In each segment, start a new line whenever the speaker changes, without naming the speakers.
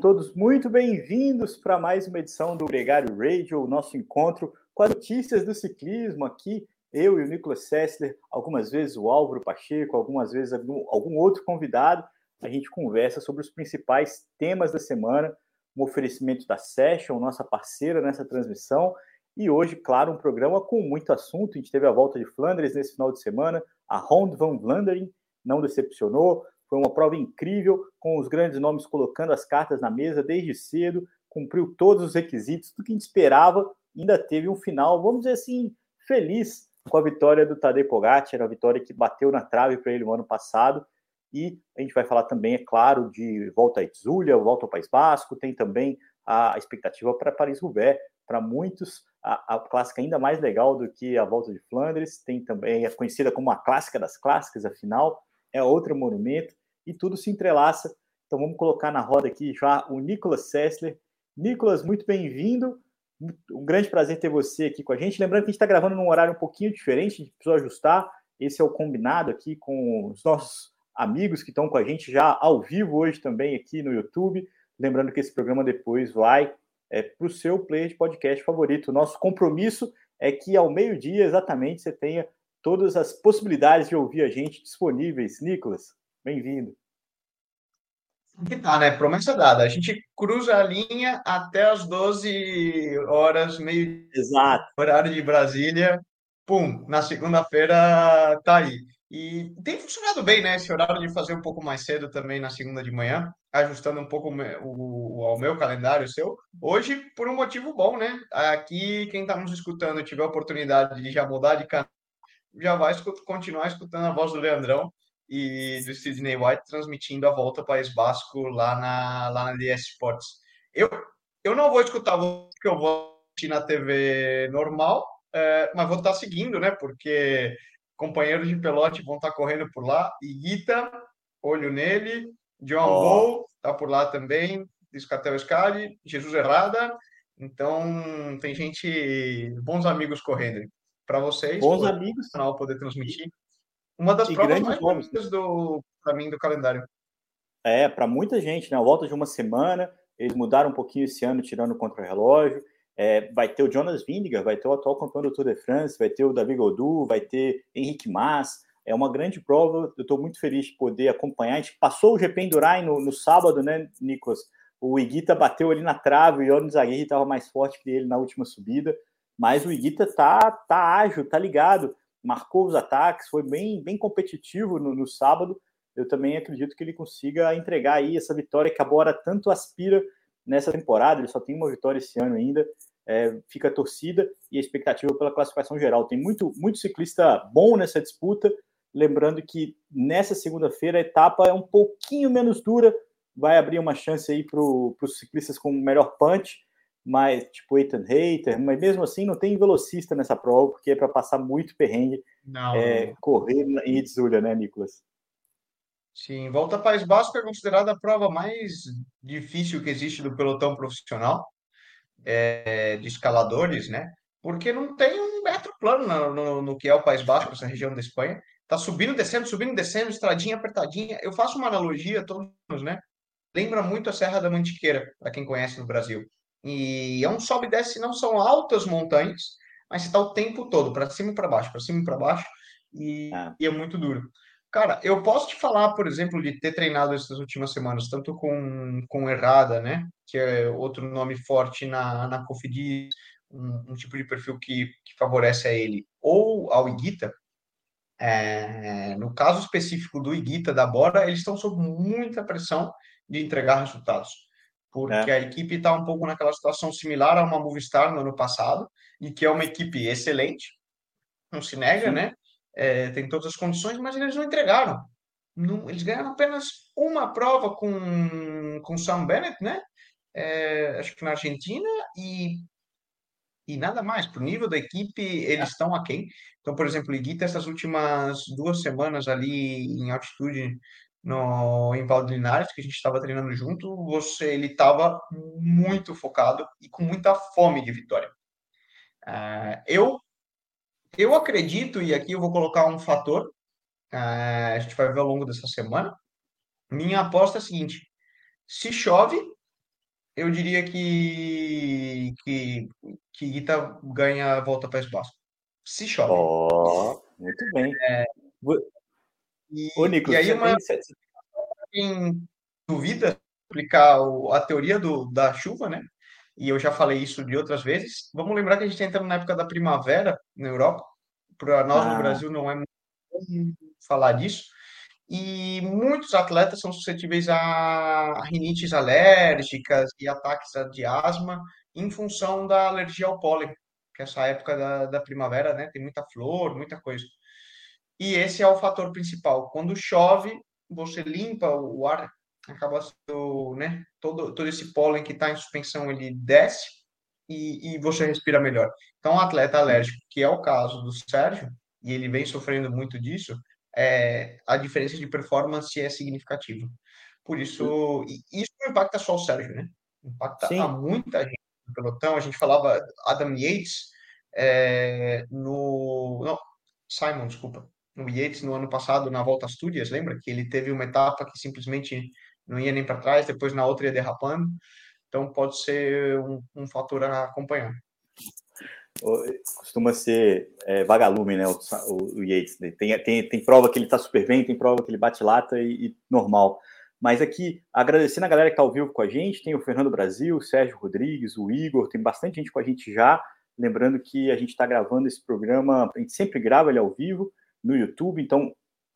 Todos muito bem-vindos para mais uma edição do Gregário Radio, o nosso encontro com as notícias do ciclismo aqui. Eu e o Nicolas Sessler, algumas vezes o Álvaro Pacheco, algumas vezes algum, algum outro convidado. A gente conversa sobre os principais temas da semana, um oferecimento da Session, nossa parceira nessa transmissão. E hoje, claro, um programa com muito assunto. A gente teve a volta de Flandres nesse final de semana, a Ronde van Vlaanderen não decepcionou. Foi uma prova incrível, com os grandes nomes colocando as cartas na mesa desde cedo, cumpriu todos os requisitos do que a gente esperava, ainda teve um final, vamos dizer assim, feliz com a vitória do Tadej Pogacar, a vitória que bateu na trave para ele no ano passado. E a gente vai falar também, é claro, de volta a Itzulia, volta ao País Basco, tem também a expectativa para Paris-Roubaix, para muitos a, a, clássica ainda mais legal do que a volta de Flandres, tem também é conhecida como a clássica das clássicas, afinal, é outro monumento e tudo se entrelaça. Então vamos colocar na roda aqui já o Nicolas Sessler. Nicolas, muito bem-vindo. Um grande prazer ter você aqui com a gente. Lembrando que a gente está gravando num horário um pouquinho diferente, a gente precisou ajustar. Esse é o combinado aqui com os nossos amigos que estão com a gente já ao vivo hoje também aqui no YouTube. Lembrando que esse programa depois vai é, para o seu player de podcast favorito. Nosso compromisso é que ao meio-dia exatamente você tenha todas as possibilidades de ouvir a gente disponíveis. Nicolas, bem-vindo.
Que tá, né? Promessa dada. A gente cruza a linha até as 12 horas, meio
Exato.
horário de Brasília. Pum, na segunda-feira tá aí. E tem funcionado bem, né? Esse horário de fazer um pouco mais cedo também na segunda de manhã, ajustando um pouco o, o, ao meu calendário, seu. Hoje, por um motivo bom, né? Aqui, quem está nos escutando tiver a oportunidade de já mudar de canal, já vai continuar escutando a voz do Leandrão e do Sidney White transmitindo a volta ao País Basco lá na, lá na DS Sports. Eu, eu não vou escutar porque eu vou assistir na TV normal, é, mas vou estar seguindo, né? Porque companheiros de pelote vão estar correndo por lá. Iguita, olho nele. John oh. Ball está por lá também. Discatel Scali, Jesus Errada. Então, tem gente, bons amigos correndo. Para vocês,
bons amigos.
canal poder transmitir. Uma das e provas mais bonitas do para mim do calendário.
É, para muita gente, né? A volta de uma semana, eles mudaram um pouquinho esse ano, tirando o contra-relógio. É, vai ter o Jonas Vingegaard, vai ter o atual campeão do Tour de France, vai ter o David Gaudu, vai ter Henrique Mas. É uma grande prova, eu estou muito feliz de poder acompanhar. A gente passou o GP Endurain no, no sábado, né, Nicolas? O Iguita bateu ali na trave, o Jonas Aguirre estava mais forte que ele na última subida, mas o Iguita tá, tá ágil, tá ligado marcou os ataques, foi bem, bem competitivo no, no sábado. Eu também acredito que ele consiga entregar aí essa vitória que a Bora tanto aspira nessa temporada. Ele só tem uma vitória esse ano ainda. É, fica a torcida e a expectativa pela classificação geral. Tem muito, muito ciclista bom nessa disputa. Lembrando que nessa segunda-feira a etapa é um pouquinho menos dura, vai abrir uma chance aí para os ciclistas com melhor punch mais tipo Ethan Hater, mas mesmo assim não tem velocista nessa prova, porque é para passar muito perrengue não. É, correr em Itzulia, né, Nicolas?
Sim, Volta País Basco é considerada a prova mais difícil que existe do pelotão profissional é, de escaladores, né? Porque não tem um metro plano no, no, no, que é o País Basco, essa região da Espanha. Tá subindo, descendo, subindo, descendo, estradinha apertadinha. Eu faço uma analogia, todos, né? Lembra muito a Serra da Mantiqueira, para quem conhece no Brasil. E é um sobe e desce, não são altas montanhas, mas está o tempo todo, para cima e para baixo, para cima e para baixo, e é. e é muito duro. Cara, eu posso te falar, por exemplo, de ter treinado essas últimas semanas, tanto com, com Errada, né? Que é outro nome forte na, na Cofidis, um, um tipo de perfil que, que favorece a ele, ou ao Iguita. É, no caso específico do Iguita, da Bora, eles estão sob muita pressão de entregar resultados porque é. a equipe está um pouco naquela situação similar a uma Movistar no ano passado, e que é uma equipe excelente, não se nega, Sim. né? É, tem todas as condições, mas eles não entregaram. Não, eles ganharam apenas uma prova com, com Sam Bennett, né? É, acho que na Argentina, e, e nada mais. Para o nível da equipe, eles é. estão aquém. Então, por exemplo, o Iguita, essas últimas duas semanas ali em altitude no, em Valdo Linares, que a gente estava treinando junto, você ele estava muito focado e com muita fome de vitória. Uh, eu, eu acredito, e aqui eu vou colocar um fator, uh, a gente vai ver ao longo dessa semana. Minha aposta é a seguinte: se chove, eu diria que que, que Ita ganha a volta para espaço. Se chove.
Oh, muito bem. É,
e, Ô, Nicolas, e aí uma... Dúvida explicar a teoria do, da chuva, né? E eu já falei isso de outras vezes. Vamos lembrar que a gente está entrando na época da primavera na Europa. Para nós ah. no Brasil não é muito falar disso. E muitos atletas são suscetíveis a rinites alérgicas e ataques de asma em função da alergia ao pólen, que essa época da, da primavera, né, tem muita flor, muita coisa. E esse é o fator principal. Quando chove, você limpa o ar acaba sendo, né, todo, todo esse pólen que está em suspensão, ele desce e, e você respira melhor. Então, um atleta alérgico, que é o caso do Sérgio, e ele vem sofrendo muito disso, é, a diferença de performance é significativa. Por isso, isso não impacta só o Sérgio, né? Impacta Sim. a muita gente no pelotão. A gente falava Adam Yates é, no... Não, Simon, desculpa. No Yates, no ano passado, na Volta Astúrias, lembra? Que ele teve uma etapa que simplesmente não ia nem para trás, depois na outra ia derrapando. Então pode ser um, um fator a acompanhar.
Costuma ser é, vagalume, né? O, o, o Yates. Né? Tem, tem, tem prova que ele está super bem, tem prova que ele bate lata e, e normal. Mas aqui, agradecendo a galera que está ao vivo com a gente, tem o Fernando Brasil, o Sérgio Rodrigues, o Igor, tem bastante gente com a gente já. Lembrando que a gente está gravando esse programa, a gente sempre grava ele ao vivo no YouTube, então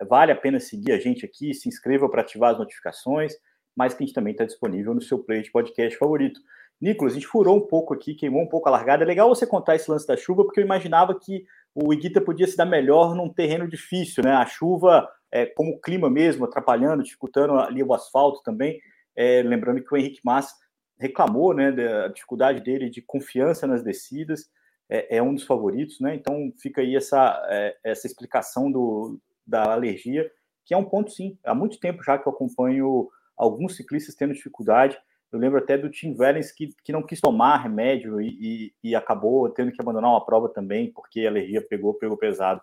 vale a pena seguir a gente aqui, se inscreva para ativar as notificações, mas que a gente também está disponível no seu player de podcast favorito. Nicolas, a gente furou um pouco aqui, queimou um pouco a largada. É legal você contar esse lance da chuva, porque eu imaginava que o Iguita podia se dar melhor num terreno difícil, né? A chuva, é, como o clima mesmo, atrapalhando, dificultando ali o asfalto também. É, lembrando que o Henrique Massa reclamou né, da dificuldade dele de confiança nas descidas, é, é um dos favoritos, né? Então fica aí essa, é, essa explicação do, da alergia, que é um ponto, sim. Há muito tempo já que eu acompanho alguns ciclistas tendo dificuldade. Eu lembro até do Tim Wellens que, que não quis tomar remédio e, e, e, acabou tendo que abandonar uma prova também, porque a alergia pegou, pegou pesado.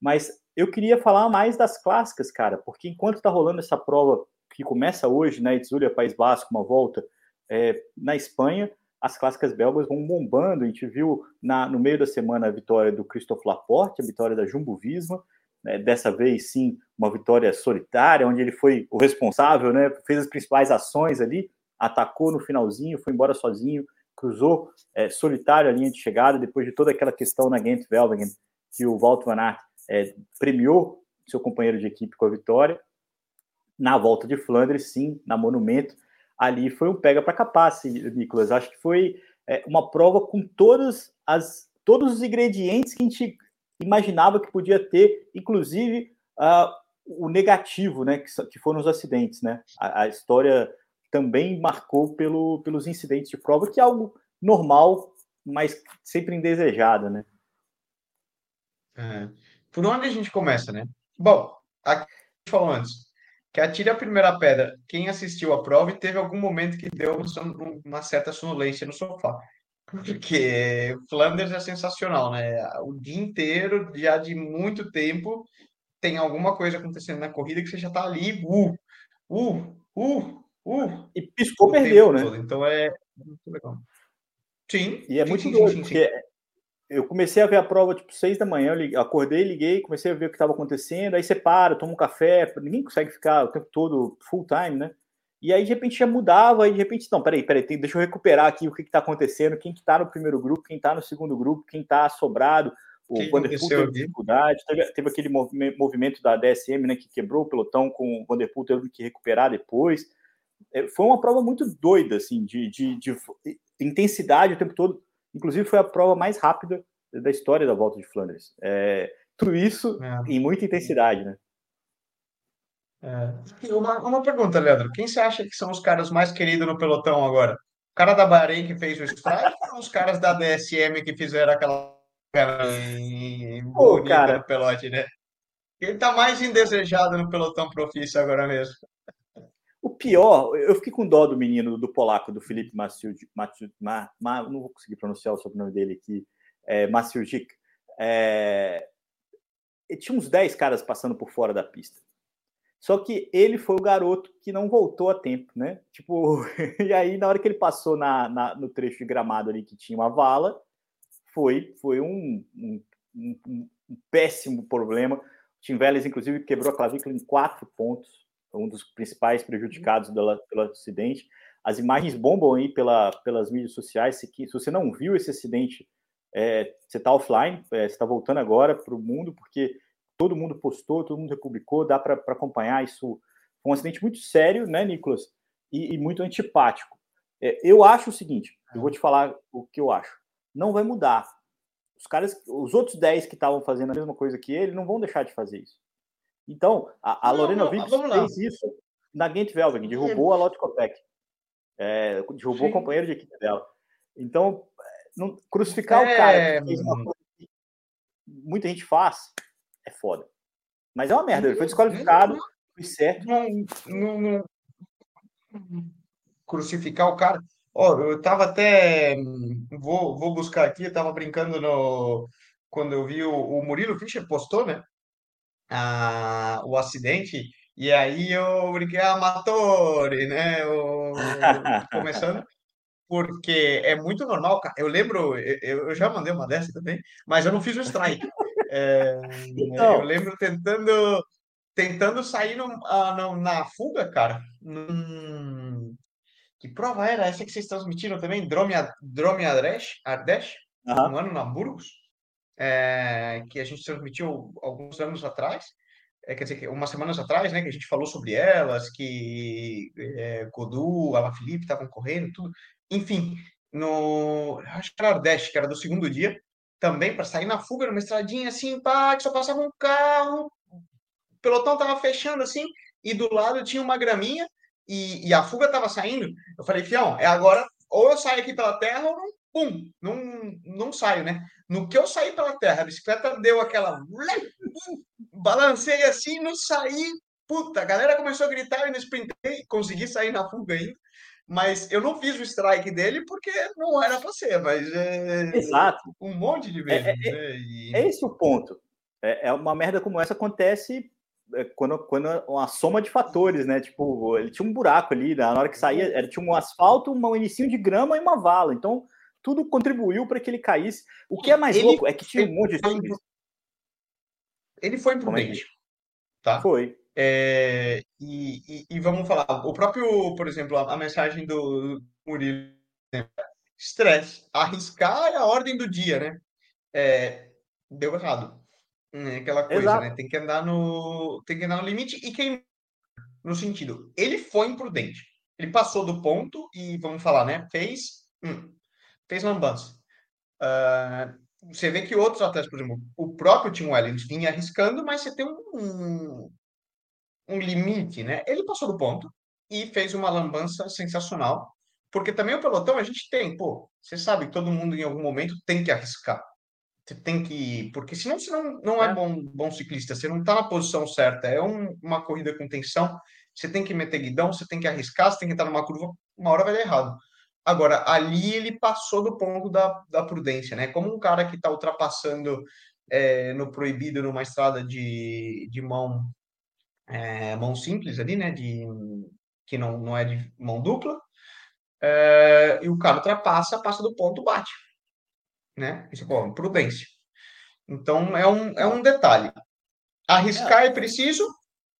Mas eu queria falar mais das clássicas, cara, porque enquanto está rolando essa prova que começa hoje, né, Itzulia, País Basco, uma volta, é, na Espanha, as clássicas belgas vão bombando. A gente viu na, no meio da semana a vitória do Christophe Laporte, a vitória da Jumbo Visma, né, dessa vez sim uma vitória solitária, onde ele foi o responsável, né, fez as principais ações ali, atacou no finalzinho, foi embora sozinho, cruzou é, solitário a linha de chegada, depois de toda aquela questão na Gent Velvingen, que o Walt Van Aert é, premiou seu companheiro de equipe com a vitória. Na volta de Flandres, sim, na Monumento, ali foi um pega para capaz, Nicolas. Acho que foi é, uma prova com todas as, todos os ingredientes que a gente imaginava que podia ter, inclusive uh, o negativo, né, que, que foram os acidentes, né? A, a, história também marcou pelo, pelos incidentes de prova, que é algo normal, mas sempre indesejado, né?
É. Por onde a gente começa, né? Bom, aqui falou antes, que atire a primeira pedra. Quem assistiu a prova e teve algum momento que deu uma certa sonolência no sofá. Porque Flanders é sensacional, né? O dia inteiro, já de muito tempo, tem alguma coisa acontecendo na corrida que você já está ali, uh, uh, uh, uh.
E piscou, perdeu, né?
Todo. Então é muito legal. Sim.
E é
sim,
muito
sim,
doido, sim, porque eu comecei a ver a prova tipo seis da manhã, eu acordei, liguei, comecei a ver o que estava acontecendo, aí você para, toma um café, ninguém consegue ficar o tempo todo full time, né? E aí, de repente, já mudava, e de repente, não, peraí, peraí, tem, deixa eu recuperar aqui o que está acontecendo, quem que está no primeiro grupo, quem está no segundo grupo, quem está sobrado, o Vanderpool teve dificuldade, teve, teve, aquele movimento da DSM, né, que quebrou o pelotão com o Vanderpool teve que recuperar depois. É, foi uma prova muito doida, assim, de, de, de intensidade o tempo todo. Inclusive, foi a prova mais rápida da história da Volta de Flandres. É, tudo isso é. em muita intensidade, né?
É. Uma, uma pergunta, Leandro. Quem você acha que são os caras mais queridos no pelotão agora? O cara da Bahrein que fez o strike ou os caras da DSM que fizeram aquela
Pô, cara
no pelote, né? Quem tá mais indesejado no pelotão profício agora mesmo?
Pior, eu fiquei com dó do menino, do polaco, do Felipe Maciuj, Ma, Ma, não vou conseguir pronunciar o sobrenome dele aqui, é, Maciujic. É, tinha uns 10 caras passando por fora da pista. Só que ele foi o garoto que não voltou a tempo, né? Tipo, e aí na hora que ele passou na, na no trecho de gramado ali que tinha uma vala, foi, foi um, um, um, um péssimo problema. O Tim Vélez, inclusive, quebrou a clavícula em quatro pontos, um dos principais prejudicados pela, pelo acidente. As imagens bombam aí pela, pelas mídias sociais. Se, se você não viu esse acidente, é, você está offline, é, você está voltando agora para o mundo, porque todo mundo postou, todo mundo republicou, dá para acompanhar isso. Foi um acidente muito sério, né, Nicolas? E, e muito antipático. É, eu acho o seguinte, eu vou te falar o que eu acho. Não vai mudar. Os caras, os outros 10 que estavam fazendo a mesma coisa que ele, não vão deixar de fazer isso. Então, a, a Lorena Vives fez isso na Gent Velving, derrubou a Lotte Kopeck. É, derrubou Sim. o companheiro de equipe dela. Então, não, crucificar é... o cara que fez uma coisa que muita gente faz, é foda. Mas é uma merda, ele foi desqualificado, foi certo.
Não, não, não, Crucificar o cara. Ó, oh, eu tava até. Vou, vou buscar aqui, eu tava brincando no. Quando eu vi o, o Murilo Fischer postou, né? Ah, o acidente. E aí eu brinquei, ah, Matore, né? O, começando porque é muito normal. Eu lembro, eu, eu já mandei uma dessa também, mas eu não fiz o strike. É, então... Eu lembro tentando, tentando sair no, uh, na fuga, cara. Que prova era essa que vocês transmitiram também? Dromia Ardesh, Ardesh uhum. um ano na Burgos, é, que a gente transmitiu alguns anos atrás. É, quer dizer, umas semanas atrás, né, que a gente falou sobre elas, que é, Godu, Ala Felipe estavam correndo, tudo. Enfim, no. Acho que era Nordeste, que era do segundo dia, também para sair na fuga, numa estradinha assim, pá, que só passava um carro, o pelotão tava fechando assim, e do lado tinha uma graminha, e, e a fuga tava saindo. Eu falei, fião, é agora, ou eu saio aqui pela terra, ou não, pum, não, não saio, né? No que eu saí pela terra, a bicicleta deu aquela. Balancei assim, não saí. Puta, a galera começou a gritar, e não sprintei, consegui sair na fuga ainda. Mas eu não fiz o strike dele porque não era para ser, mas é
Exato.
um monte de vezes. É,
é, né? e... é esse o ponto. É, é, uma merda como essa acontece é, quando, quando uma soma de fatores, né? Tipo, ele tinha um buraco ali, na hora que saía, ele tinha um asfalto, um inicinho de grama e uma vala. Então, tudo contribuiu para que ele caísse. O que é mais ele, louco é que tinha um monte de.
Ele foi imprudente. Tá?
Foi.
É, e, e, e, vamos falar, o próprio, por exemplo, a, a mensagem do Murilo, estresse, arriscar é a ordem do dia, né? É, deu errado. É aquela coisa, Exato. né? Tem que andar no, tem que andar no limite e quem no sentido, ele foi imprudente. Ele passou do ponto e vamos falar, né? Fez, hum, fez lambança. Uh, você vê que outros atletas, por exemplo, o próprio Tim Wellens vinha arriscando, mas você tem um, um limite, né? Ele passou do ponto e fez uma lambança sensacional, porque também o pelotão a gente tem, pô, você sabe que todo mundo em algum momento tem que arriscar. Você tem que, porque senão você não, não é, é bom, bom ciclista, você não está na posição certa, é um, uma corrida com tensão, você tem que meter guidão, você tem que arriscar, você tem que estar numa curva, uma hora vai dar errado. Agora, ali ele passou do ponto da, da prudência, né? Como um cara que está ultrapassando é, no proibido numa estrada de, de mão é, mão simples ali, né? De, que não, não é de mão dupla. É, e o cara ultrapassa, passa do ponto, bate. Né? Isso é prudência. Então é um, é um detalhe. Arriscar é preciso,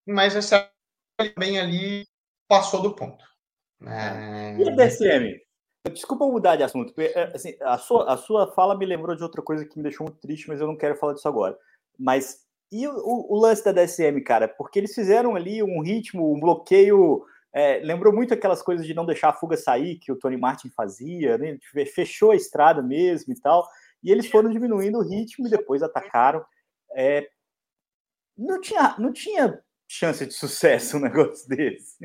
mas essa bem ali passou do ponto.
É... E a DSM? Desculpa mudar de assunto. Assim, a, sua, a sua fala me lembrou de outra coisa que me deixou muito triste, mas eu não quero falar disso agora. Mas e o, o, lance da DSM, cara? Porque eles fizeram ali um ritmo, um bloqueio. É, lembrou muito aquelas coisas de não deixar a fuga sair que o Tony Martin fazia, né? Fechou a estrada mesmo e tal. E eles foram diminuindo o ritmo e depois atacaram. É, não, tinha, não tinha chance de sucesso um negócio desse.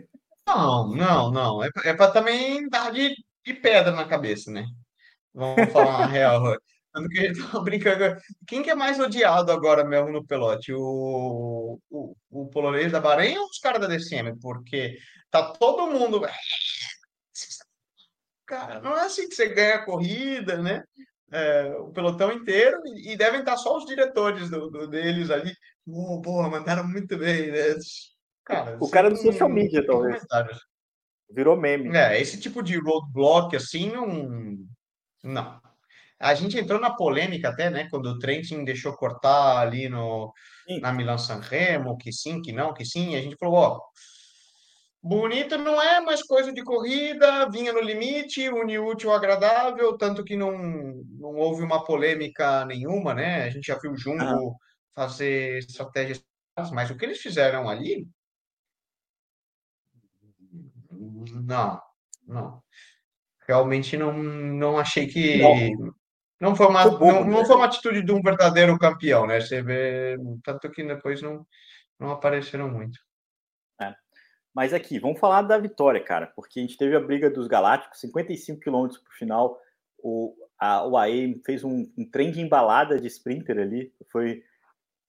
Não, não, não. É, é para também dar de, de pedra na cabeça, né? Vamos falar uma real. Tanto que a gente tava brincando. Quem que é mais odiado agora mesmo no pelote? O, o, o polonês da Bahrein ou os caras da DCM? Porque tá todo mundo. Cara, não é assim que você ganha a corrida, né? É, o pelotão inteiro e devem estar só os diretores do, do deles ali. Oh, boa, mandaram muito bem, né? Cara,
o cara do social media, talvez. Virou meme.
É, esse tipo de roadblock assim não. Não. A gente entrou na polêmica até, né? Quando o Trentin deixou cortar ali no, na Milan San Remo, que sim, que não, que sim. A gente falou, ó, bonito não é, mas coisa de corrida, vinha no limite, une útil agradável, tanto que não, não houve uma polêmica nenhuma, né? A gente já viu o Jumbo ah. fazer estratégias, mas o que eles fizeram ali não, não. Realmente não, não achei que. Não, não foi, uma, não, não foi uma atitude de um verdadeiro campeão, né? Você vê, tanto que depois não, não apareceram muito.
É. Mas aqui, vamos falar da vitória, cara, porque a gente teve a briga dos Galácticos, 55 quilômetros para o final. O, a UAE fez um, um trem de embalada de sprinter ali. Foi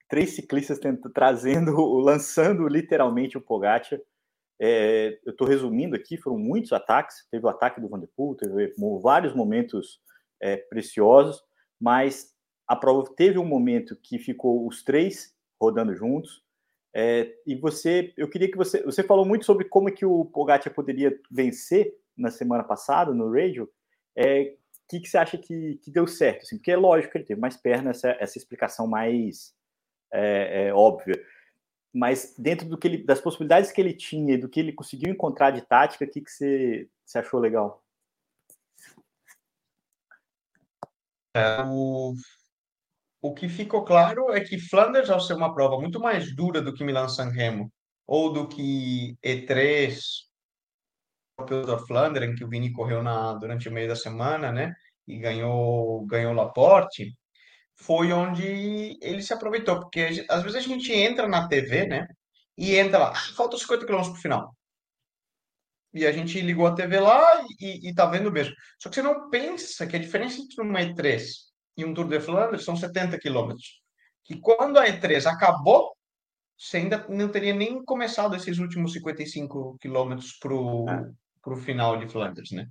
três ciclistas tentando, trazendo, lançando literalmente o Pogacar. É, eu estou resumindo aqui, foram muitos ataques. Teve o ataque do Vanderpool, teve vários momentos é, preciosos, mas a prova teve um momento que ficou os três rodando juntos. É, e você, eu queria que você, você falou muito sobre como é que o Pogacar poderia vencer na semana passada no radio. É, o que, que você acha que, que deu certo? Assim, porque é lógico que ele teve mais perna, essa, essa explicação mais é, é, óbvia mas dentro do que ele, das possibilidades que ele tinha e do que ele conseguiu encontrar de tática, o que, que você, você achou legal?
É, o, o que ficou claro é que Flanders, ao ser uma prova muito mais dura do que Milan-San Remo, ou do que E3, o Flanders, em que o Vini correu na, durante o meio da semana, né? E ganhou, ganhou Laporte, foi onde ele se aproveitou, porque às vezes a gente entra na TV, né? E entra lá, ah, faltam 50 km pro final. E a gente ligou a TV lá e, e tá vendo mesmo. Só que você não pensa que a diferença entre uma E3 e um Tour de Flandres são 70 quilômetros. Que quando a E3 acabou, você ainda não teria nem começado esses últimos 55 quilômetros pro, é. pro final de Flandres, né?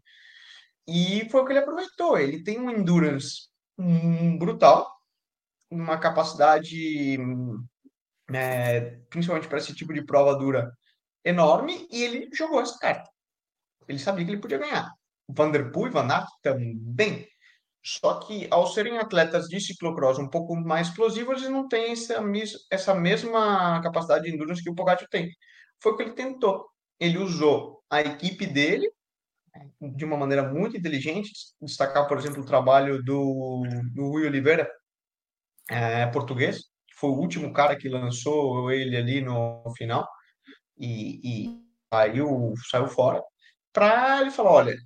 E foi o que ele aproveitou. Ele tem um endurance um, brutal, uma capacidade, é, principalmente para esse tipo de prova dura, enorme, e ele jogou essa carta. Ele sabia que ele podia ganhar. Van Der Poel e Van Aert também. Só que, ao serem atletas de ciclocross um pouco mais explosivos, eles não têm essa, essa mesma capacidade de endurance que o Pogacar tem. Foi o que ele tentou. Ele usou a equipe dele de uma maneira muito inteligente, destacar, por exemplo, o trabalho do, do Rui Oliveira, é, português, que foi o último cara que lançou ele ali no final e, e saiu, saiu fora, para ele falar, olha,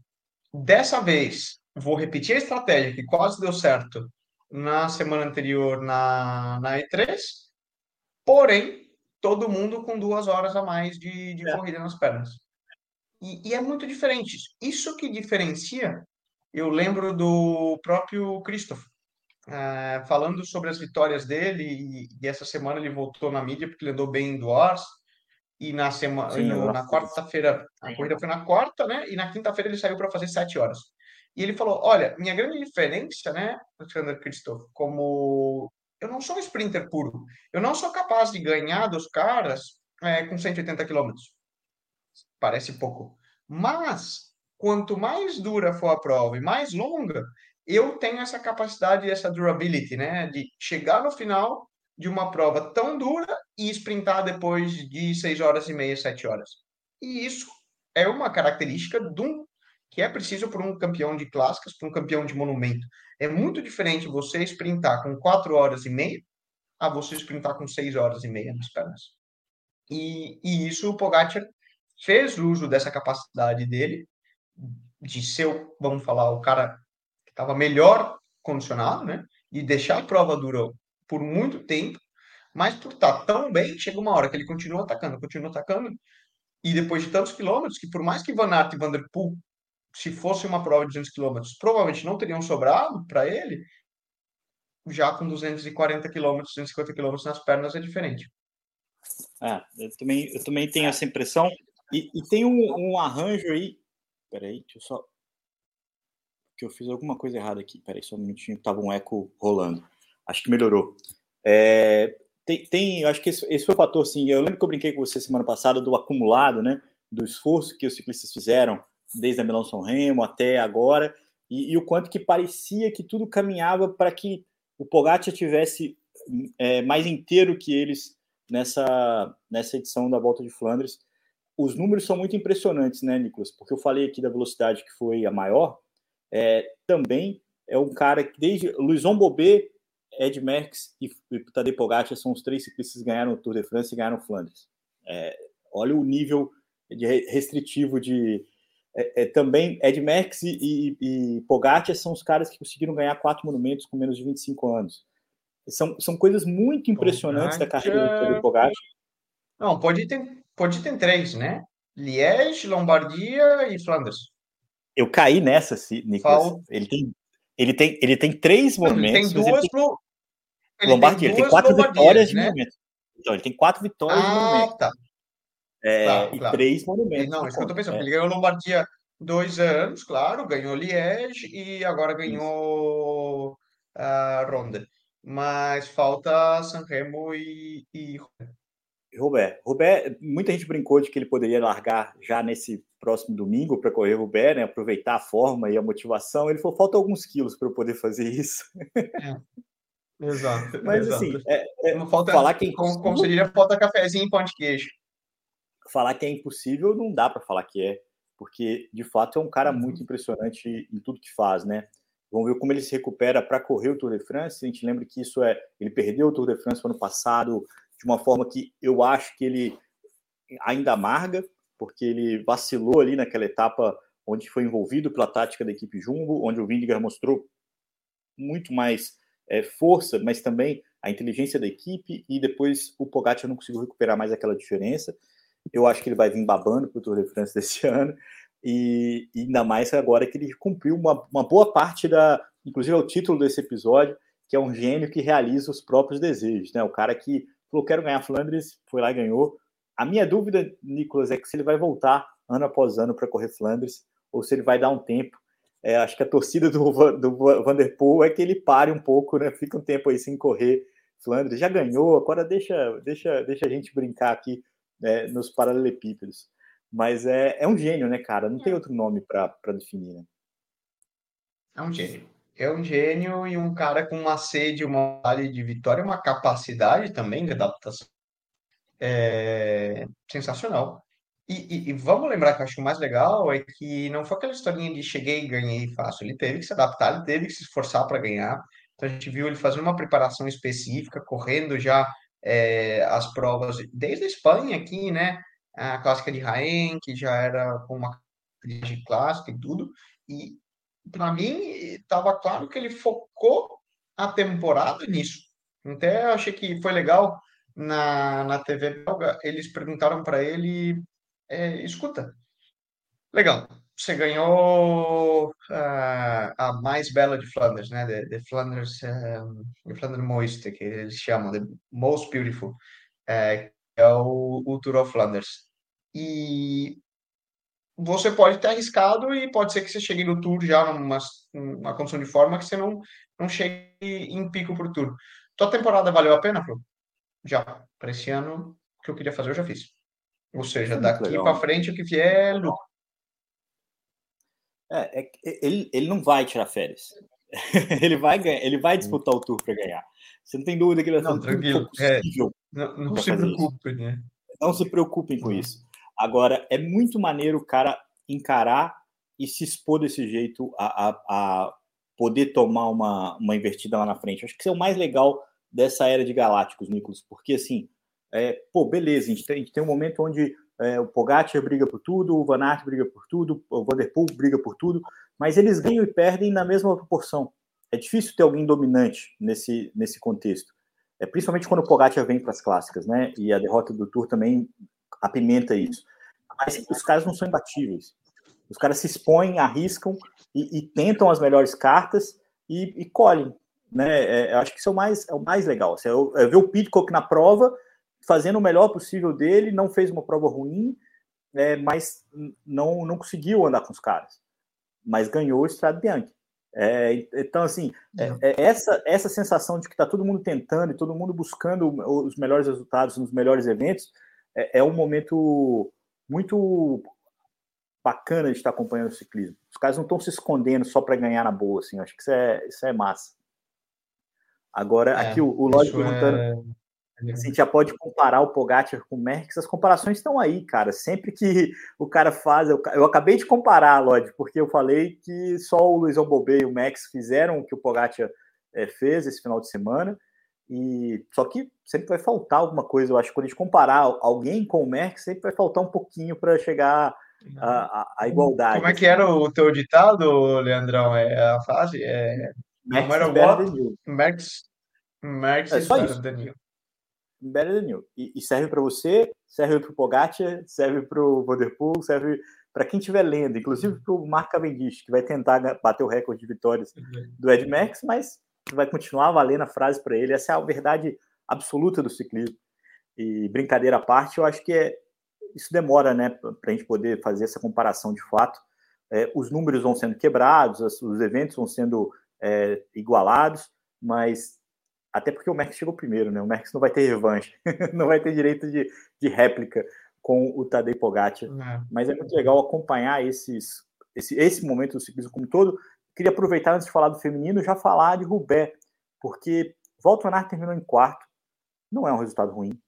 dessa vez vou repetir a estratégia que quase deu certo na semana anterior na, na E3, porém, todo mundo com duas horas a mais de, de é. corrida nas pernas. E, e, é muito diferente. Isso que diferencia, eu lembro do próprio Christoph, é, falando sobre as vitórias dele, e, e, essa semana ele voltou na mídia porque ele andou bem indoors, e na semana, Sim, na quarta-feira, a corrida foi na quarta, né? E na quinta-feira ele saiu para fazer sete horas. E ele falou: Olha, minha grande diferença, né, Alexander Christoph, como eu não sou um sprinter puro, eu não sou capaz de ganhar dos caras é, com 180 quilômetros. Parece pouco. Mas, quanto mais dura for a prova e mais longa, eu tenho essa capacidade, essa durability, né? De chegar no final de uma prova tão dura e sprintar depois de 6 horas e meia, 7 horas. E isso é uma característica de um, que é preciso para um campeão de clássicas, para um campeão de monumento. É muito diferente você sprintar com 4 horas e meia a você sprintar com 6 horas e meia nas pernas. E, e isso o Pogacar fez uso dessa capacidade dele de ser, vamos falar, o cara estava melhor condicionado, né? E deixar a prova dura por muito tempo, mas por estar tão bem, chega uma hora que ele continua atacando, continua atacando, e depois de tantos quilômetros, que por mais que Van Aert e Van Der Poel, se fosse uma prova de 200 quilômetros, provavelmente não teriam sobrado para ele, já com 240 quilômetros, 250 quilômetros nas pernas é diferente.
É, eu também, eu também tenho essa impressão. E, e tem um, um, arranjo aí. Peraí, deixa eu só. Que eu fiz alguma coisa errada aqui. Peraí, só um minutinho. Tava um eco rolando. Acho que melhorou. É, tem, tem, acho que esse, esse foi o fator, sim. Eu lembro que eu brinquei com você semana passada do acumulado, né? Do esforço que os ciclistas fizeram desde a Milão São Remo até agora, e, e o quanto que parecia que tudo caminhava para que o Pogacar tivesse é, mais inteiro que eles nessa, nessa edição da Volta de Flandres. Os números são muito impressionantes, né, Nicolas? Porque eu falei aqui da velocidade que foi a maior, é, também é um cara que desde Luizon Bobet, Ed Merckx e, e Tadej Pogacar são os três ciclistas que ganharam o Tour de France e ganharam Flandres. É, olha o nível de restritivo de é, é, também Ed Merckx e, e, e Pogacar são os caras que conseguiram ganhar quatro monumentos com menos de 25 anos. São, são coisas muito impressionantes Pogacar... da carreira do Pogacar.
Não, pode ter, pode ter três, né? Liège, Lombardia e Flandres.
Eu caí nessa, Nicolas. Fal... Ele tem, ele tem, ele tem três momentos.
Ele tem duas ele tem...
Ele Lombardia, tem ele tem quatro vitórias né? de momento. Então, ele tem quatro vitórias ah, de momento.
Tá.
É, claro, e claro. três monumentos.
Não, isso que eu tô pensando. É. Ele ganhou Lombardia dois anos, claro, ganhou Liège e agora ganhou uh, Ronda. Mas falta Sanremo e, e
Robert. Robert, muita gente brincou de que ele poderia largar já nesse próximo domingo para correr o Robert, né? Aproveitar a forma e a motivação. Ele falou: falta alguns quilos para eu poder fazer isso.
É. Exato.
Mas
exato.
assim, é, é,
falta, falar que é como, como seria falta cafezinho e pão de queijo.
Falar que é impossível não dá para falar que é, porque de fato é um cara muito uhum. impressionante em tudo que faz, né? Vamos ver como ele se recupera para correr o Tour de France. A gente lembra que isso é. Ele perdeu o Tour de France no ano passado de uma forma que eu acho que ele ainda amarga, porque ele vacilou ali naquela etapa onde foi envolvido pela tática da equipe Jumbo, onde o Vindiger mostrou muito mais é, força, mas também a inteligência da equipe, e depois o Pogacar não conseguiu recuperar mais aquela diferença. Eu acho que ele vai vir babando para o Tour de France desse ano, e, e, ainda mais agora que ele cumpriu uma, uma boa parte da, inclusive é o título desse episódio, que é um gênio que realiza os próprios desejos, né? O cara que falou: quero ganhar Flandres, foi lá e ganhou. A minha dúvida, Nicolas, é que se ele vai voltar ano após ano para correr Flandres, ou se ele vai dar um tempo. É, acho que a torcida do, do Vanderpool é que ele pare um pouco, né? Fica um tempo aí sem correr Flandres. Já ganhou, agora deixa, deixa, deixa a gente brincar aqui né, nos paralelepípedos. Mas é, é um gênio, né, cara? Não tem é. outro nome para definir, né?
É um gênio. É um gênio e um cara com uma sede, uma vontade de vitória, uma capacidade também de adaptação é, sensacional. E, e, e, vamos lembrar que eu acho que o mais legal é que não foi aquela historinha de cheguei e ganhei fácil. Ele teve que se adaptar, ele teve que se esforçar para ganhar. Então a gente viu ele fazendo uma preparação específica, correndo já é, as provas desde a Espanha aqui, né? A clássica de Jaén, que já era uma de clássica e tudo. E para mim estava claro que ele focou a temporada nisso. Até achei que foi legal na, na TV belga, eles perguntaram para ele, é, escuta, legal, você ganhou uh, a mais bela de Flanders, né? The, the Flanders, um, the Flanders Moiste, que eles chamam, the most beautiful, é, é o, o Tour of Flanders. E você pode ter arriscado e pode ser que você chegue no Tour já numa, numa condição de forma que você não, não chegue em pico para o Tour. Tua temporada valeu a pena, Flo? Já. Para esse ano, o que eu queria fazer, eu já fiz. Ou seja, daqui para frente, o que vier é lucro.
É, é, ele, ele não vai tirar férias. ele vai ganhar, ele vai disputar o tour para ganhar. Você não tem dúvida que ele vai
fazer tranquilo. É, não, não se preocupem, né?
Não se preocupem com isso. Agora, é muito maneiro o cara encarar e se expor desse jeito a, a, a poder tomar uma, uma invertida lá na frente. Acho que isso é o mais legal dessa era de Galácticos, Nicolas, porque assim, é, pô, beleza, a gente tem, a gente tem um momento onde é, o Pogacar briga por tudo, o Van Aert briga por tudo, o Vanderpool briga por tudo, mas eles ganham e perdem na mesma proporção. É difícil ter alguém dominante nesse, nesse contexto. É, principalmente quando o Pogacar vem para as clássicas, né? E a derrota do Tour também apimenta isso. Mas os caras não são imbatíveis. Os caras se expõem, arriscam e, e tentam as melhores cartas e, e colhem. Né? É, acho que isso é o mais, é o mais legal. Assim, eu, eu ver o Pitcock na prova fazendo o melhor possível dele, não fez uma prova ruim, é, mas não, não conseguiu andar com os caras. Mas ganhou o Estrada Bianchi. É, então, assim, é, é essa, essa sensação de que está todo mundo tentando e todo mundo buscando os melhores resultados nos melhores eventos é, é um momento muito bacana de estar acompanhando o ciclismo. Os caras não estão se escondendo só para ganhar na boa, assim. Acho que isso é, isso é massa. Agora, é, aqui o, o Lodge perguntando é... se a gente já pode comparar o Pogacar com o Merckx. As comparações estão aí, cara. Sempre que o cara faz... Eu, eu acabei de comparar, Lodge, porque eu falei que só o Luizão Bobet e o Max fizeram o que o Pogacar é, fez esse final de semana. E só que sempre vai faltar alguma coisa. Eu acho que quando a gente comparar alguém com o Merckx, sempre vai faltar um pouquinho para chegar a, igualdade.
Como é que era o teu ditado, Leandrão? É a frase? É...
Max no matter what,
Max, Max é
só isso. Better than you. E, e serve para você, serve para o Pogacar, serve para o Vanderpool, serve para quem estiver lendo, inclusive para o Mark Cavendish, que vai tentar bater o recorde de vitórias do Ed Max, mas vai continuar valendo a frase para ele. Essa é a verdade absoluta do ciclismo. E brincadeira à parte, eu acho que é, isso demora, né, para a gente poder fazer essa comparação de fato. É, os números vão sendo quebrados, os eventos vão sendo é, igualados, mas até porque o Merckx chegou primeiro, né? O Merckx não vai ter revanche, não vai ter direito de, de réplica com o Tadej Pogacar. É. Mas é muito legal acompanhar esses, esse, esse momento do ciclismo como todo. Queria aproveitar antes de falar do feminino, já falar de Roubaix, porque Volta Van terminou em quarto. Não é um resultado ruim,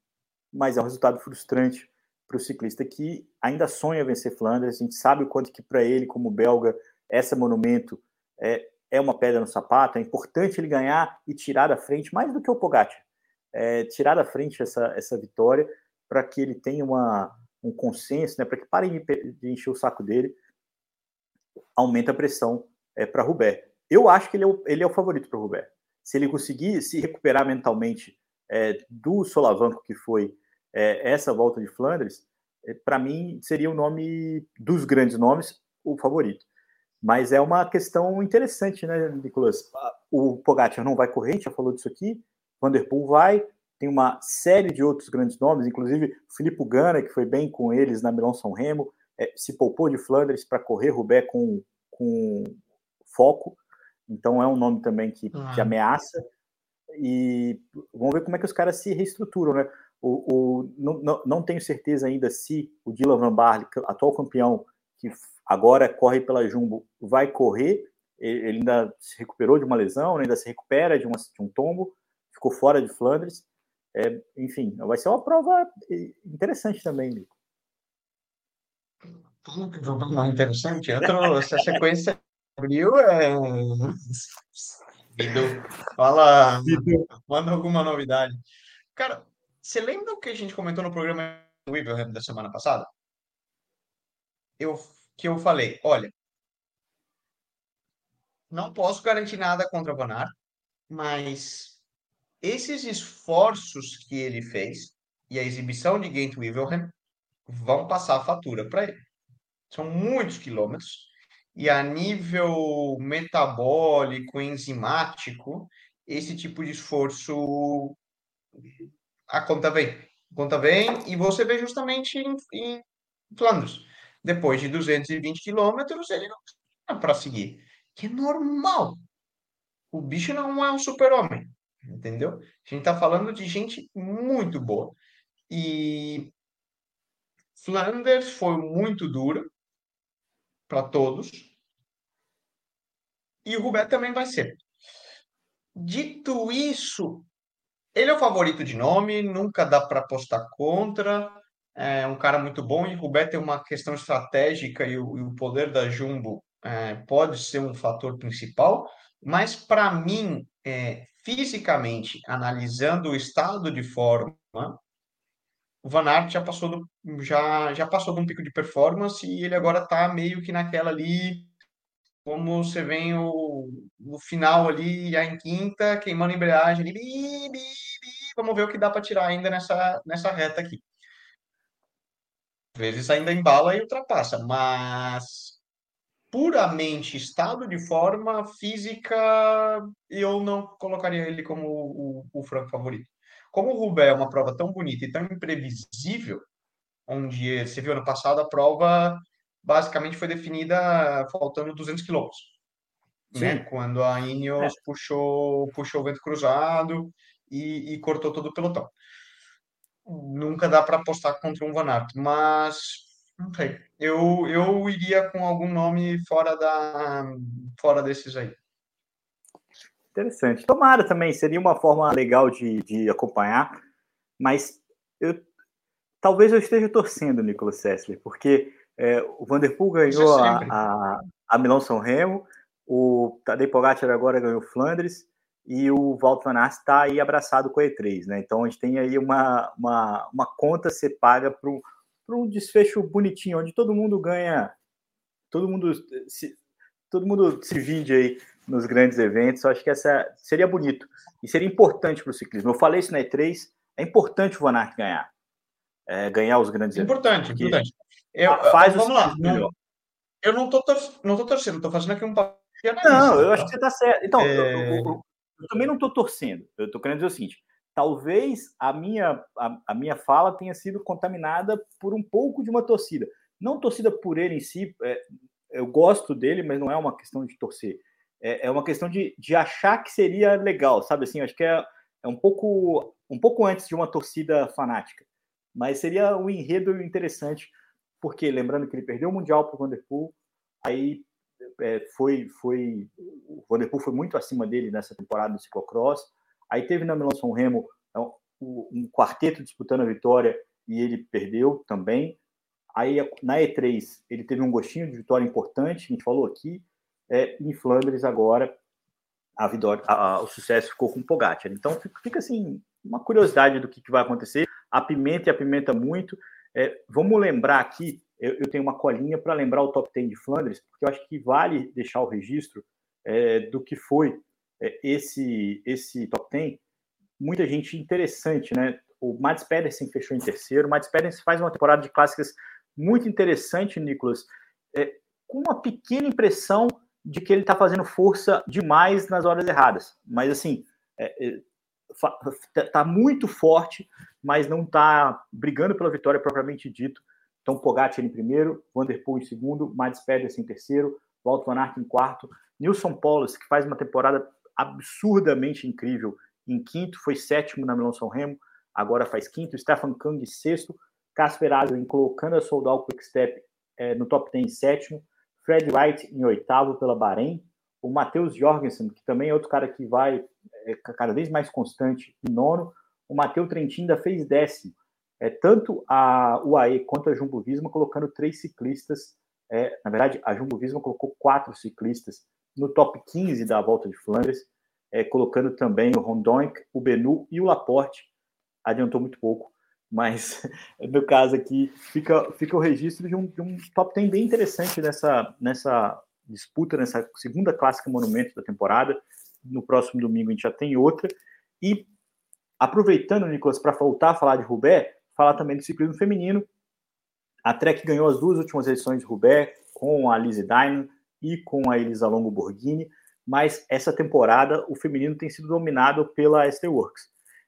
mas é um resultado frustrante para o ciclista que ainda sonha vencer Flandres. A gente sabe o quanto que para ele, como belga, essa monumento é, é uma pedra no sapato. É importante ele ganhar e tirar da frente, mais do que o Pogacar, é, tirar da frente essa, essa vitória para que ele tenha uma, um consenso, né, para que parem de, de, encher o saco dele, aumenta a pressão é, para Roubaix. Eu acho que ele é o, ele é o favorito para Roubaix. Se ele conseguir se recuperar mentalmente é, do solavanco que foi é, essa volta de Flandres, é, para mim seria o nome dos grandes nomes, o favorito. Mas é uma questão interessante, né, Nicolas? O Pogacar não vai correr, a gente já falou disso aqui. Vanderpool vai, tem uma série de outros grandes nomes, inclusive o Filipe Gana, que foi bem com eles na Milão São Remo, é, se poupou de Flandres para correr Roubaix com, com foco. Então é um nome também que, que ameaça. E vamos ver como é que os caras se reestruturam, né? O, o, não, não tenho certeza ainda se o Dylan Van Barley, atual campeão, que agora corre pela Jumbo, vai correr. Ele ainda se recuperou de uma lesão, né? ainda se recupera de, uma, de um tombo, ficou fora de Flandres. É, enfim, vai ser uma prova interessante também, Nico.
Interessante. Outro, essa sequência abriu é. fala, manda alguma novidade. Cara, você lembra o que a gente comentou no programa Weaverham da semana passada? Eu, que eu falei, olha, não posso garantir nada contra o Van mas esses esforços que ele fez e a exibição de Gent Weaverham vão passar a fatura para ele. São muitos quilômetros e a nível metabólico, enzimático, esse tipo de esforço a conta vem. A conta vem e você vê justamente em, em Flandres. Depois de 220 quilômetros, ele não tem para seguir. Que é normal. O bicho não é um super-homem. Entendeu? A gente está falando de gente muito boa. E Flanders foi muito dura para todos. E o Rubé também vai ser. Dito isso, ele é o favorito de nome, nunca dá para apostar contra. É um cara muito bom e o Rubé tem uma questão estratégica e o, e o poder da Jumbo é, pode ser um fator principal, mas para mim, é, fisicamente, analisando o estado de forma, o Van Aert já passou do, já, já passou de um pico de performance e ele agora está meio que naquela ali como você vem o, no final ali, já em quinta, queimando a embreagem ali, bi, bi, bi, vamos ver o que dá para tirar ainda nessa, nessa reta aqui. Vezes ainda embala e ultrapassa, mas puramente estado de forma física, eu não colocaria ele como o, o, o franco favorito. Como o Roubaix é uma prova tão bonita e tão imprevisível, onde você viu ano passado a prova basicamente foi definida faltando 200 quilômetros. né? Quando a Ineos é. puxou, puxou o vento cruzado e, e cortou todo o pelotão. Nunca dá para apostar contra um Van Aert, mas não sei. Eu, eu iria com algum nome fora da fora desses aí.
Interessante. Tomara também, seria uma forma legal de, de acompanhar, mas eu talvez eu esteja torcendo, Nicolas Sessler, porque é, o Vanderpool ganhou a, a, a Milão São Remo, o Tadej Pogacar agora ganhou Flandres e o Walter Van Aert está aí abraçado com a E3, né? Então a gente tem aí uma, uma, uma conta a ser paga para um desfecho bonitinho, onde todo mundo ganha, todo mundo se, todo mundo se vinde aí nos grandes eventos. Eu acho que essa seria bonito e seria importante para o ciclismo. Eu falei isso na E3, é importante o Van Aert ganhar, é, ganhar os grandes
importante, eventos. Importante, importante. Eu, faz vamos lá. Não, eu não estou não tô torcendo, estou fazendo aqui um papel.
Não, eu acho que você está certo. Então, é... eu, eu, eu, também não estou torcendo. Eu estou querendo dizer o seguinte: talvez a minha, a, a, minha fala tenha sido contaminada por um pouco de uma torcida. Não torcida por ele em si, é, eu gosto dele, mas não é uma questão de torcer. É, é uma questão de, de achar que seria legal, sabe assim? Acho que é, é um pouco um pouco antes de uma torcida fanática. Mas seria um enredo interessante porque lembrando que ele perdeu o Mundial para o Vanderpool, aí é, foi, foi, o Vanderpool foi muito acima dele nessa temporada do ciclocross, aí teve na Milão São Remo é, um quarteto disputando a vitória e ele perdeu também, aí na E3 ele teve um gostinho de vitória importante, a gente falou aqui, é, em Flandres agora a vitória, a, a, o sucesso ficou com o Pogacar. Então fica assim uma curiosidade do que, que vai acontecer. A pimenta e a pimenta muito. É, vamos lembrar aqui, eu, eu tenho uma colinha para lembrar o top 10 de Flandres, porque eu acho que vale deixar o registro é, do que foi é, esse, esse top 10. Muita gente interessante, né? O Mads Pedersen fechou em terceiro. O Mads Pedersen faz uma temporada de clássicas muito interessante, Nicolas, é, com uma pequena impressão de que ele está fazendo força demais nas horas erradas. Mas, assim, é, é está muito forte, mas não está brigando pela vitória propriamente dito. Então, Pogacar em primeiro, Vanderpool em segundo, Mads Pedersen em terceiro, Walt Van Aert em quarto, Nilson Paulus, que faz uma temporada absurdamente incrível, em quinto, foi sétimo na Milão São Remo, agora faz quinto, Stefan Kang sexto, Casper Asgreen colocando a Soldal Quickstep é, no top 10 em sétimo, Fred Wright em oitavo pela Bahrein, o Matheus Jorgensen, que também é outro cara que vai é, cada vez mais constante, em nono. O Matheus Trentin ainda fez décimo. É, tanto a UAE quanto a Jumbo Visma colocando três ciclistas. É, na verdade, a Jumbo Visma colocou quatro ciclistas no top 15 da Volta de Flandres, é, colocando também o Rondonk, o Benu e o Laporte. Adiantou muito pouco, mas no caso aqui fica, fica o registro de um, de um top 10 bem interessante nessa, nessa disputa nessa segunda clássica monumento da temporada. No próximo domingo a gente já tem outra. E aproveitando, Nicolas, para voltar a falar de Roubaix, falar também do ciclismo feminino. A Trek ganhou as duas últimas edições de Roubaix com a Lizzie Diamond e com a Elisa Longo Borghini, mas essa temporada o feminino tem sido dominado pela ST Works.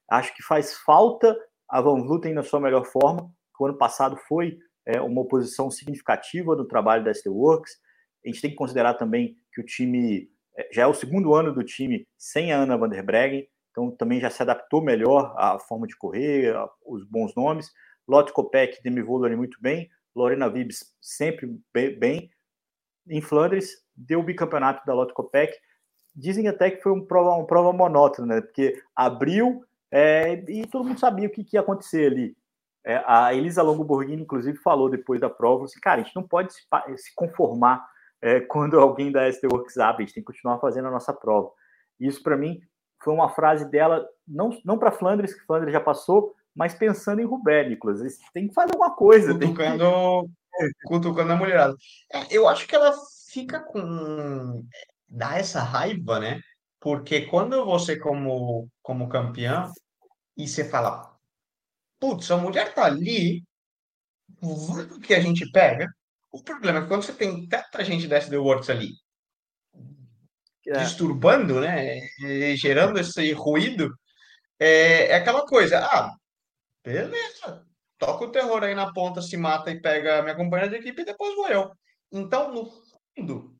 Acho que faz falta a Van Vluten na sua melhor forma. O ano passado foi é, uma oposição significativa no trabalho da ST Works. A gente tem que considerar também que o time é, já é o segundo ano do time sem a Ana van der Breggen, então também já se adaptou melhor à forma de correr, os bons nomes. Lotte Kopeck, Demi Vollering muito bem, Lorena Vibes sempre bem. Em Flandres, deu o bicampeonato da Lotte Kopeck. Dizem até que foi uma prova, uma prova monótona, né? porque abriu é, e todo mundo sabia o que, que ia acontecer ali. É, a Elisa Longo Borghini, inclusive, falou depois da prova, assim, cara, a gente não pode se, se conformar é, quando alguém da ST Works abre, a gente tem que continuar fazendo a nossa prova. Isso, para mim, foi uma frase dela, não, não para Flandres, que Flandres já passou, mas pensando em Roubaix, Nicolas. Tem que fazer alguma coisa.
Cutucando, que... cutucando a mulherada. É, eu acho que ela fica com... dá essa raiva, né? Porque quando você, como, como campeão, e você fala, putz, a mulher tá ali, o que a gente pega, o problema é que quando você tem tanta gente da SD Works ali. Disturbando, né, e gerando esse ruído, é, é, aquela coisa, ah, beleza, toca o terror aí na ponta, se mata e pega a minha companheira de equipe e depois vou eu. Então, no fundo,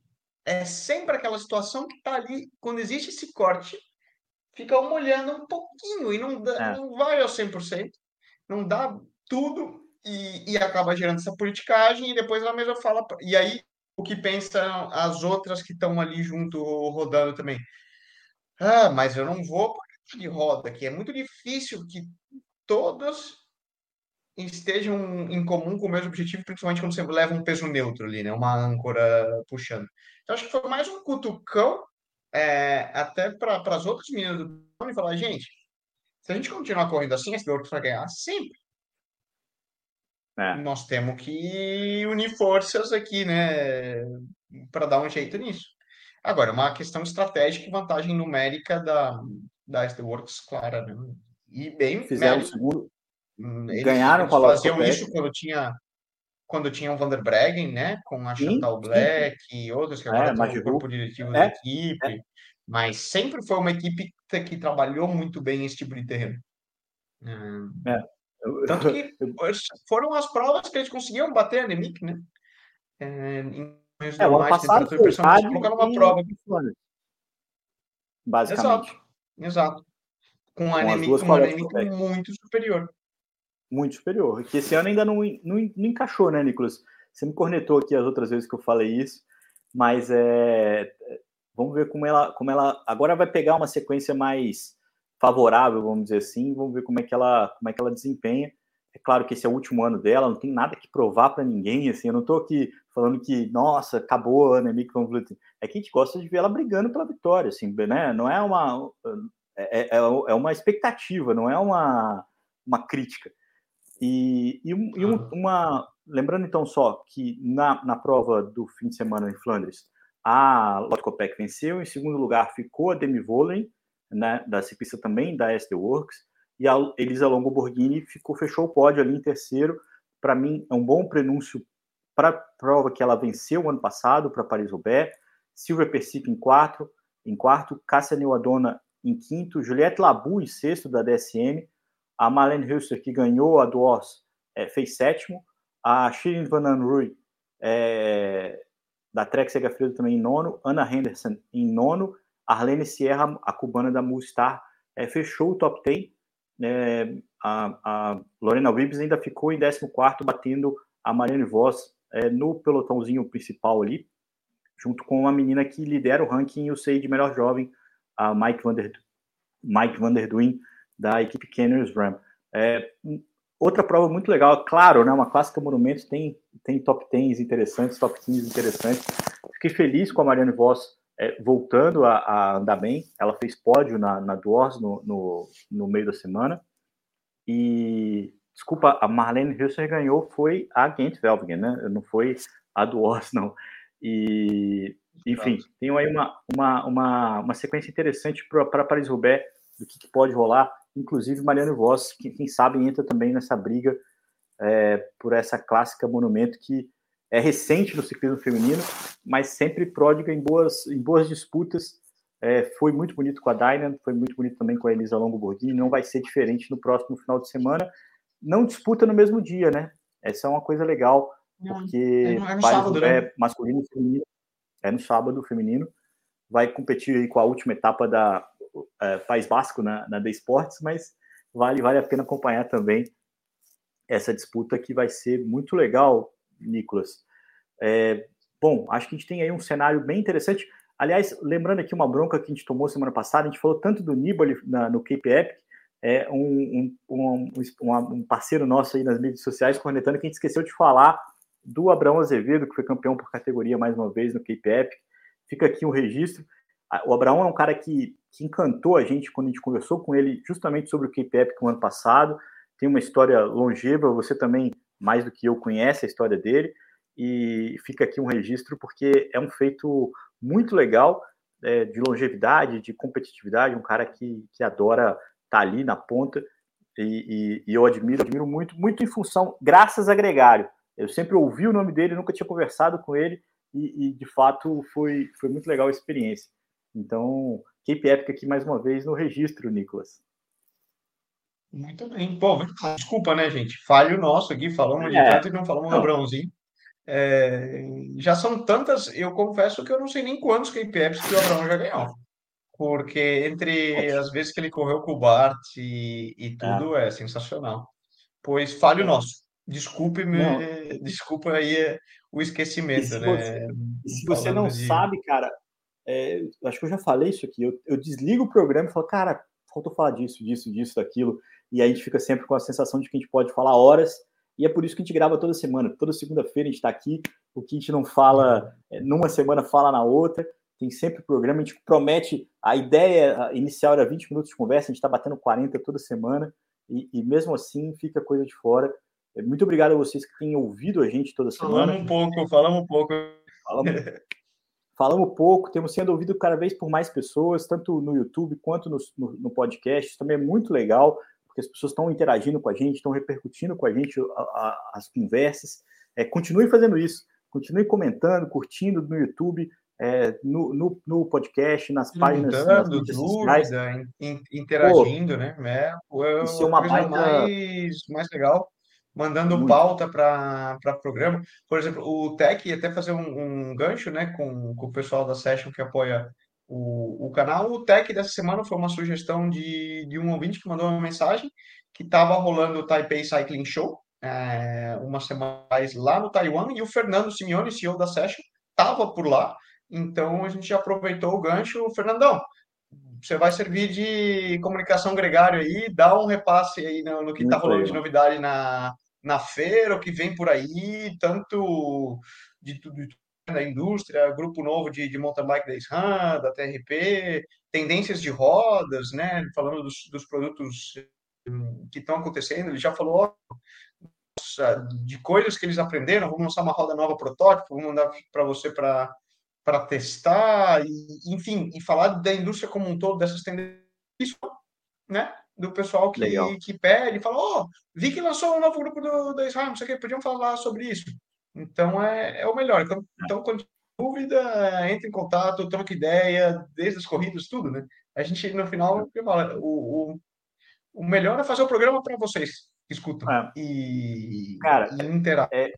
é sempre aquela situação que está ali, quando existe esse corte, fica um olhando um pouquinho e não, dá, é. não vai ao 100%, não dá tudo e, e acaba gerando essa politicagem e depois ela mesma fala. E aí, o que pensam as outras que estão ali junto, rodando também? Ah, mas eu não vou de roda, que é muito difícil que todas estejam em comum com o mesmo objetivo, principalmente quando você leva um peso neutro ali, né? Uma âncora puxando. Então, acho que foi mais um cutucão é, até para as outras meninas do e falar, gente, se a gente continuar correndo assim, esse outro vai ganhar sempre. É. Nós temos que unir forças aqui, né? Para dar um jeito nisso. Agora, uma questão estratégica e vantagem numérica da, da Works, clara, né? E bem.
Fizeram o segundo.
Hum, eles, Ganharam com a faziam isso quando tinha quando tinha o Van Breggen, né? Com a Chantal Black sim. e outros que agora é, estão no corpo diretivo é, da equipe. É. Mas sempre foi uma equipe que trabalhou muito bem esse tipo de terreno. Hum. É. Tanto que foram as provas que eles conseguiam bater a Nemic, né?
É, em é, o ano passado foi
colocaram uma prova.
Basicamente.
Exato, exato. Com, a Nemic, uma Nemic muito superior.
Muito superior. Que esse ano ainda não, não, não encaixou, né, Nicolas? Você me cornetou aqui as outras vezes que eu falei isso, mas é, vamos ver como ela, como ela agora vai pegar uma sequência mais favorável, vamos dizer assim, vamos ver como é que ela, como é que ela desempenha. É claro que esse é o último ano dela, não tem nada que provar para ninguém, assim, eu não estou aqui falando que, nossa, acabou a Annemiek van Vleuten. É que a gente gosta de ver ela brigando pela vitória, assim, né? Não é uma é, é, é, é uma expectativa, não é uma, uma crítica. E, e, e uma lembrando então só que na, na prova do fim de semana em Flandres, a Lotte Kopeck venceu, em segundo lugar ficou a Demi Volley, né, da ciclista também da SD Works, e a Elisa Longo Borghini ficou, fechou o pódio ali em terceiro. Para mim, é um bom prenúncio para a prova que ela venceu ano passado, para Paris-Roubaix. Silvia Persic em quarto, em quarto, Cássia Neuadona em quinto, Juliette Labu em sexto da DSM, a Marlene Hülster, que ganhou a Duos, é, fez sétimo, a Shirin Van Anrooy, é, da Trek Segafredo também em nono, Ana Henderson em nono, Arlene Sierra, a cubana da Movistar, é, fechou o top 10. É, a, a, Lorena Wibbs ainda ficou em 14, batendo a Marianne Voss é, no pelotãozinho principal ali, junto com uma menina que lidera o ranking eu sei de melhor jovem, a Mike Van der, Mike Van der Duin, da equipe Canyons Ram. É, outra prova muito legal, claro, né, uma clássica Monumentos tem, tem top 10 interessantes, top 15 interessantes. Fiquei feliz com a Marianne Voss é, voltando a, a, andar bem, ela fez pódio na, na no, no, no, meio da semana. E, desculpa, a Marlene Hilser ganhou foi a Gent Velvingen, né? Não foi a Dwarfs, não. E, enfim, tem aí uma, uma, uma, uma sequência interessante para Paris-Roubaix, do que, que, pode rolar. Inclusive, Mariano Voss, que, quem sabe, entra também nessa briga é, por essa clássica monumento que é recente no ciclismo feminino, mas sempre pródiga em boas, em boas disputas. É, foi muito bonito com a Dynan, foi muito bonito também com a Elisa Longo Borghini, não vai ser diferente no próximo final de semana. Não disputa no mesmo dia, né? Essa é uma coisa legal, porque
é, é no sábado, né?
é masculino e feminino, é no sábado feminino, vai competir aí com a última etapa da é, País Basco na, na The Sports, mas vale, vale a pena acompanhar também essa disputa que vai ser muito legal Nicolas. É, bom, acho que a gente tem aí um cenário bem interessante. Aliás, lembrando aqui uma bronca que a gente tomou semana passada, a gente falou tanto do Nibali na, no Cape Epic, é um, um, um, um, parceiro nosso aí nas mídias sociais, cornetando, que a gente esqueceu de falar do Abraão Azevedo, que foi campeão por categoria mais uma vez no Cape Epic. Fica aqui um registro. O Abraão é um cara que, que encantou a gente quando a gente conversou com ele justamente sobre o Cape Epic no ano passado. Tem uma história longeva, você também mais do que eu conhece a história dele e fica aqui um registro porque é um feito muito legal é, de longevidade, de competitividade, um cara que, que adora estar tá ali na ponta e, e, e, eu admiro, admiro muito, muito em função, graças a Gregário. Eu sempre ouvi o nome dele, nunca tinha conversado com ele e, e de fato foi, foi muito legal a experiência. Então, Cape Epic aqui mais uma vez no registro, Nicolas.
Muito bem. Pô, desculpa, né, gente? Falho nosso aqui, falamos é. de tanto e não falamos do Abrãozinho. É, já são tantas, eu confesso que eu não sei nem quantos KPFs que o Abraão já ganhou. Porque entre as vezes que ele correu com o Bart e, e tudo é. é sensacional. Pois falho nosso. Desculpe-me, desculpa aí o esquecimento,
e se
né?
Você, e se você não de... sabe, cara, é, acho que eu já falei isso aqui. Eu, eu desligo o programa e falo, cara, faltou falar disso, disso, disso, daquilo. E a gente fica sempre com a sensação de que a gente pode falar horas. E é por isso que a gente grava toda semana. Toda segunda-feira a gente está aqui. O que a gente não fala é, numa semana, fala na outra. Tem sempre programa. A gente promete. A ideia inicial era 20 minutos de conversa. A gente está batendo 40 toda semana. E, e, mesmo assim fica coisa de fora. É, muito obrigado a vocês que têm ouvido a gente toda semana.
Falamos um pouco, falamos um pouco.
Falamos, falamos pouco, temos sendo ouvido cada vez por mais pessoas, tanto no YouTube quanto no, no, no podcast. Isso também é muito legal, porque as pessoas estão interagindo com a gente, estão repercutindo com a gente a, a, as conversas. É, continue fazendo isso, continue comentando, curtindo no YouTube. É, no, no, no, podcast, nas páginas
Mudando, nas sociais. interagindo, Pô, né? É, é
isso é uma
coisa mais, mais legal mandando Muito. pauta para programa. Por exemplo, o Tech ia até fazer um, um gancho né, com, com o pessoal da Session que apoia o, o canal. O Tech dessa semana foi uma sugestão de, de um ouvinte que mandou uma mensagem que estava rolando o Taipei Cycling Show é, uma semana lá no Taiwan e o Fernando Simeone, CEO da Session, estava por lá. Então a gente aproveitou o gancho. Fernandão, você vai servir de comunicação gregário aí, dá um repasse aí no, no que está rolando de novidade na, na feira, o que vem por aí, tanto de tudo da indústria, grupo novo de, de mountain bike da SRAM, da TRP, tendências de rodas, né? Falando dos, dos produtos hum, que estão acontecendo, ele já falou de coisas que eles aprenderam, vamos lançar uma roda nova protótipo, vamos mandar para você para para testar, e, enfim, e falar da indústria como um todo, dessas tendências, né? do pessoal que, que pede, fala, ó, oh, vi que lançou um novo grupo do, da Israel, não sei o que, podiam falar sobre isso. Então, é, é o melhor. Então, é. então quando dúvida, entre em contato, troca ideia, desde as corridas, tudo, né? A gente, no final, fala, o, o, o melhor é fazer o programa para vocês que escutam é. e,
Cara, e interagem. É,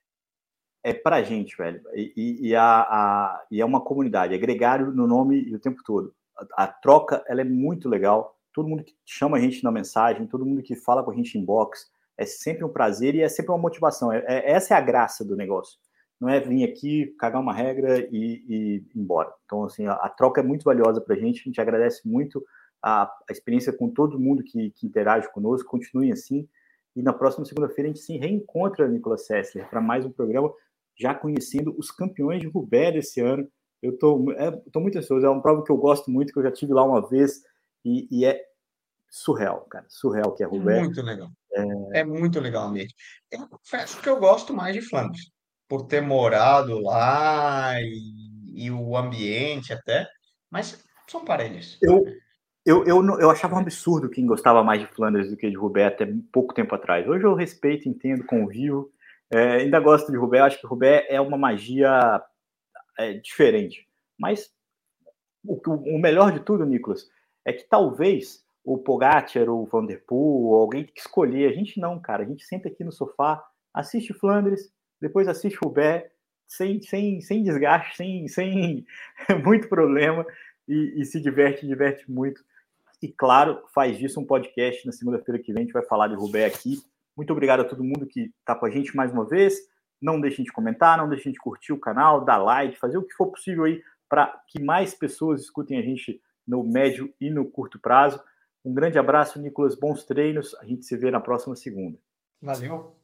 é pra gente, velho. E, e, a, a, e é uma comunidade, é gregário no nome o tempo todo. A, a troca, ela é muito legal todo mundo que chama a gente na mensagem, todo mundo que fala com a gente em box, é sempre um prazer e é sempre uma motivação. É, é, essa é a graça do negócio. Não é vir aqui, cagar uma regra e, e ir embora. Então, assim, a, a troca é muito valiosa para a gente. A gente agradece muito a, a experiência com todo mundo que, que, interage conosco. Continuem assim. E na próxima segunda-feira a gente se reencontra, Nicolas Sessler, para mais um programa, já conhecendo os campeões de Roubaix desse ano. Eu estou é, muito ansioso. É uma prova que eu gosto muito, que eu já tive lá uma vez e, e é surreal, cara. Surreal que é Roubaix.
Muito legal. É, é muito legal mesmo. Eu confesso que eu gosto mais de Flandres, por ter morado lá e, e o ambiente até, mas são parelhas.
Eu, eu, eu, eu achava um absurdo quem gostava mais de Flandres do que de Roubaix até pouco tempo atrás. Hoje eu respeito, entendo, convivo. É, ainda gosto de Roubaix. Acho que Roubaix é uma magia é, diferente. Mas o, o melhor de tudo, Nicolas, é que talvez o Pogacar o Vanderpool, alguém que escolher. A gente não, cara. A gente senta aqui no sofá, assiste Flandres, depois assiste Roubaix, sem, sem, sem desgaste, sem, sem muito problema, e, e se diverte, diverte muito. E claro, faz disso um podcast. Na segunda-feira que vem a gente vai falar de Roubaix aqui. Muito obrigado a todo mundo que está com a gente mais uma vez. Não deixem de comentar, não deixem de curtir o canal, dar like, fazer o que for possível aí para que mais pessoas escutem a gente no médio e no curto prazo. Um grande abraço, Nicolas. Bons treinos. A gente se vê na próxima segunda.
Valeu.